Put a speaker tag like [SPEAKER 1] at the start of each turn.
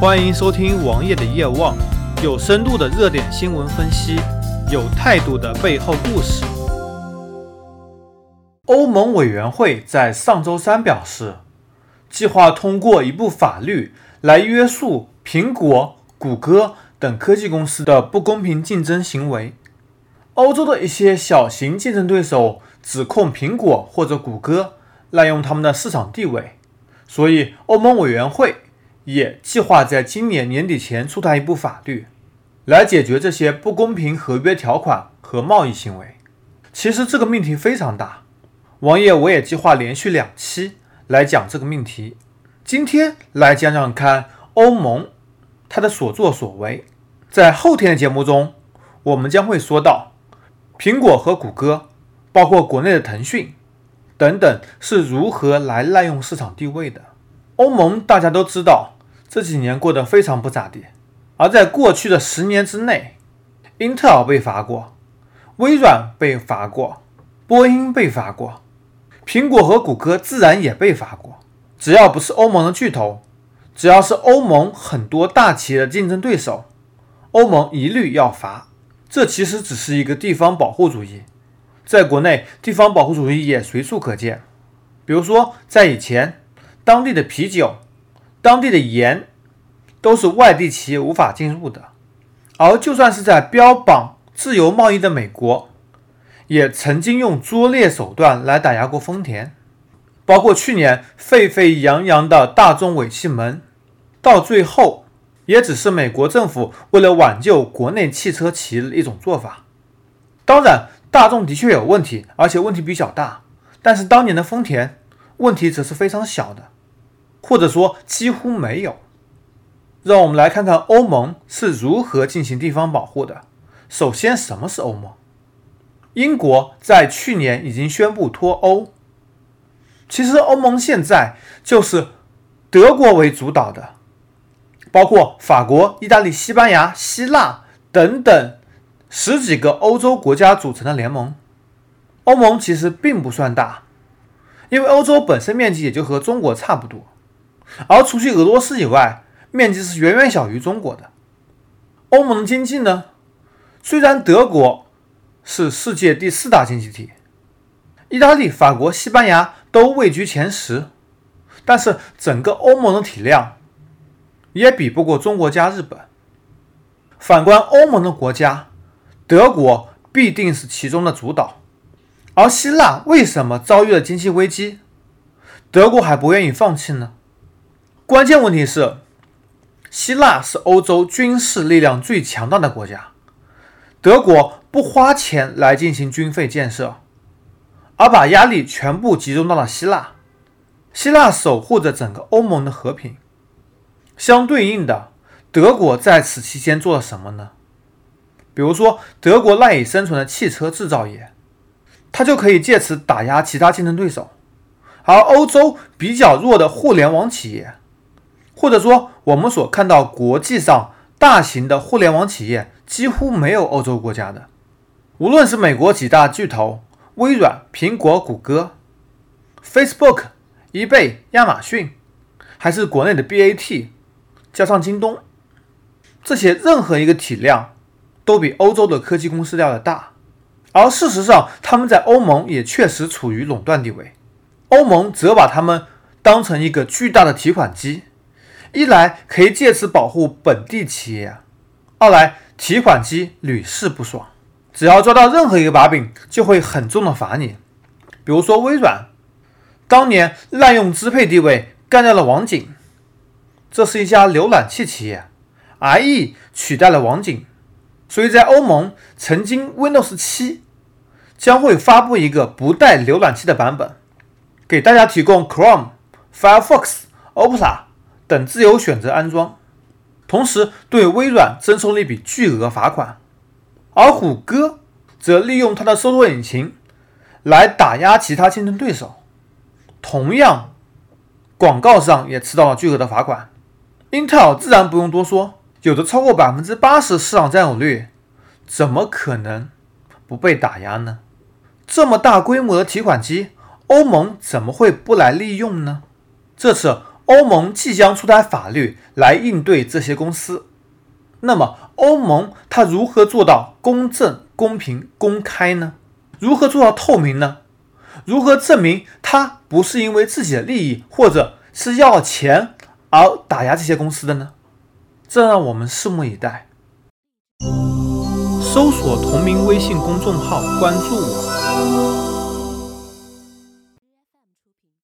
[SPEAKER 1] 欢迎收听王爷的夜望，有深度的热点新闻分析，有态度的背后故事。欧盟委员会在上周三表示，计划通过一部法律来约束苹果、谷歌等科技公司的不公平竞争行为。欧洲的一些小型竞争对手指控苹果或者谷歌滥用他们的市场地位，所以欧盟委员会。也计划在今年年底前出台一部法律，来解决这些不公平合约条款和贸易行为。其实这个命题非常大，王爷我也计划连续两期来讲这个命题。今天来讲讲看欧盟它的所作所为。在后天的节目中，我们将会说到苹果和谷歌，包括国内的腾讯等等是如何来滥用市场地位的。欧盟大家都知道，这几年过得非常不咋地。而在过去的十年之内，英特尔被罚过，微软被罚过，波音被罚过，苹果和谷歌自然也被罚过。只要不是欧盟的巨头，只要是欧盟很多大企业的竞争对手，欧盟一律要罚。这其实只是一个地方保护主义，在国内，地方保护主义也随处可见。比如说，在以前。当地的啤酒、当地的盐都是外地企业无法进入的，而就算是在标榜自由贸易的美国，也曾经用拙劣手段来打压过丰田。包括去年沸沸扬扬的大众尾气门，到最后也只是美国政府为了挽救国内汽车企业的一种做法。当然，大众的确有问题，而且问题比较大，但是当年的丰田问题则是非常小的。或者说几乎没有。让我们来看看欧盟是如何进行地方保护的。首先，什么是欧盟？英国在去年已经宣布脱欧。其实，欧盟现在就是德国为主导的，包括法国、意大利、西班牙、希腊等等十几个欧洲国家组成的联盟。欧盟其实并不算大，因为欧洲本身面积也就和中国差不多。而除去俄罗斯以外，面积是远远小于中国的。欧盟的经济呢？虽然德国是世界第四大经济体，意大利、法国、西班牙都位居前十，但是整个欧盟的体量也比不过中国加日本。反观欧盟的国家，德国必定是其中的主导。而希腊为什么遭遇了经济危机，德国还不愿意放弃呢？关键问题是，希腊是欧洲军事力量最强大的国家，德国不花钱来进行军费建设，而把压力全部集中到了希腊。希腊守护着整个欧盟的和平，相对应的，德国在此期间做了什么呢？比如说，德国赖以生存的汽车制造业，它就可以借此打压其他竞争对手，而欧洲比较弱的互联网企业。或者说，我们所看到国际上大型的互联网企业几乎没有欧洲国家的。无论是美国几大巨头，微软、苹果、谷歌、Facebook、eBay、亚马逊，还是国内的 BAT，加上京东，这些任何一个体量都比欧洲的科技公司要的大。而事实上，他们在欧盟也确实处于垄断地位。欧盟则把他们当成一个巨大的提款机。一来可以借此保护本地企业，二来提款机屡试不爽，只要抓到任何一个把柄，就会很重的罚你。比如说微软，当年滥用支配地位干掉了网景，这是一家浏览器企业，IE 取代了网景，所以在欧盟，曾经 Windows 七将会发布一个不带浏览器的版本，给大家提供 Chrome、Firefox、Opera。等自由选择安装，同时对微软征收了一笔巨额罚款，而谷歌则利用它的搜索引擎来打压其他竞争对手，同样广告上也吃到了巨额的罚款。英特尔自然不用多说，有着超过百分之八十市场占有率，怎么可能不被打压呢？这么大规模的提款机，欧盟怎么会不来利用呢？这次。欧盟即将出台法律来应对这些公司。那么，欧盟它如何做到公正、公平、公开呢？如何做到透明呢？如何证明它不是因为自己的利益或者是要钱而打压这些公司的呢？这让我们拭目以待。搜索同名微信公众号，关注我。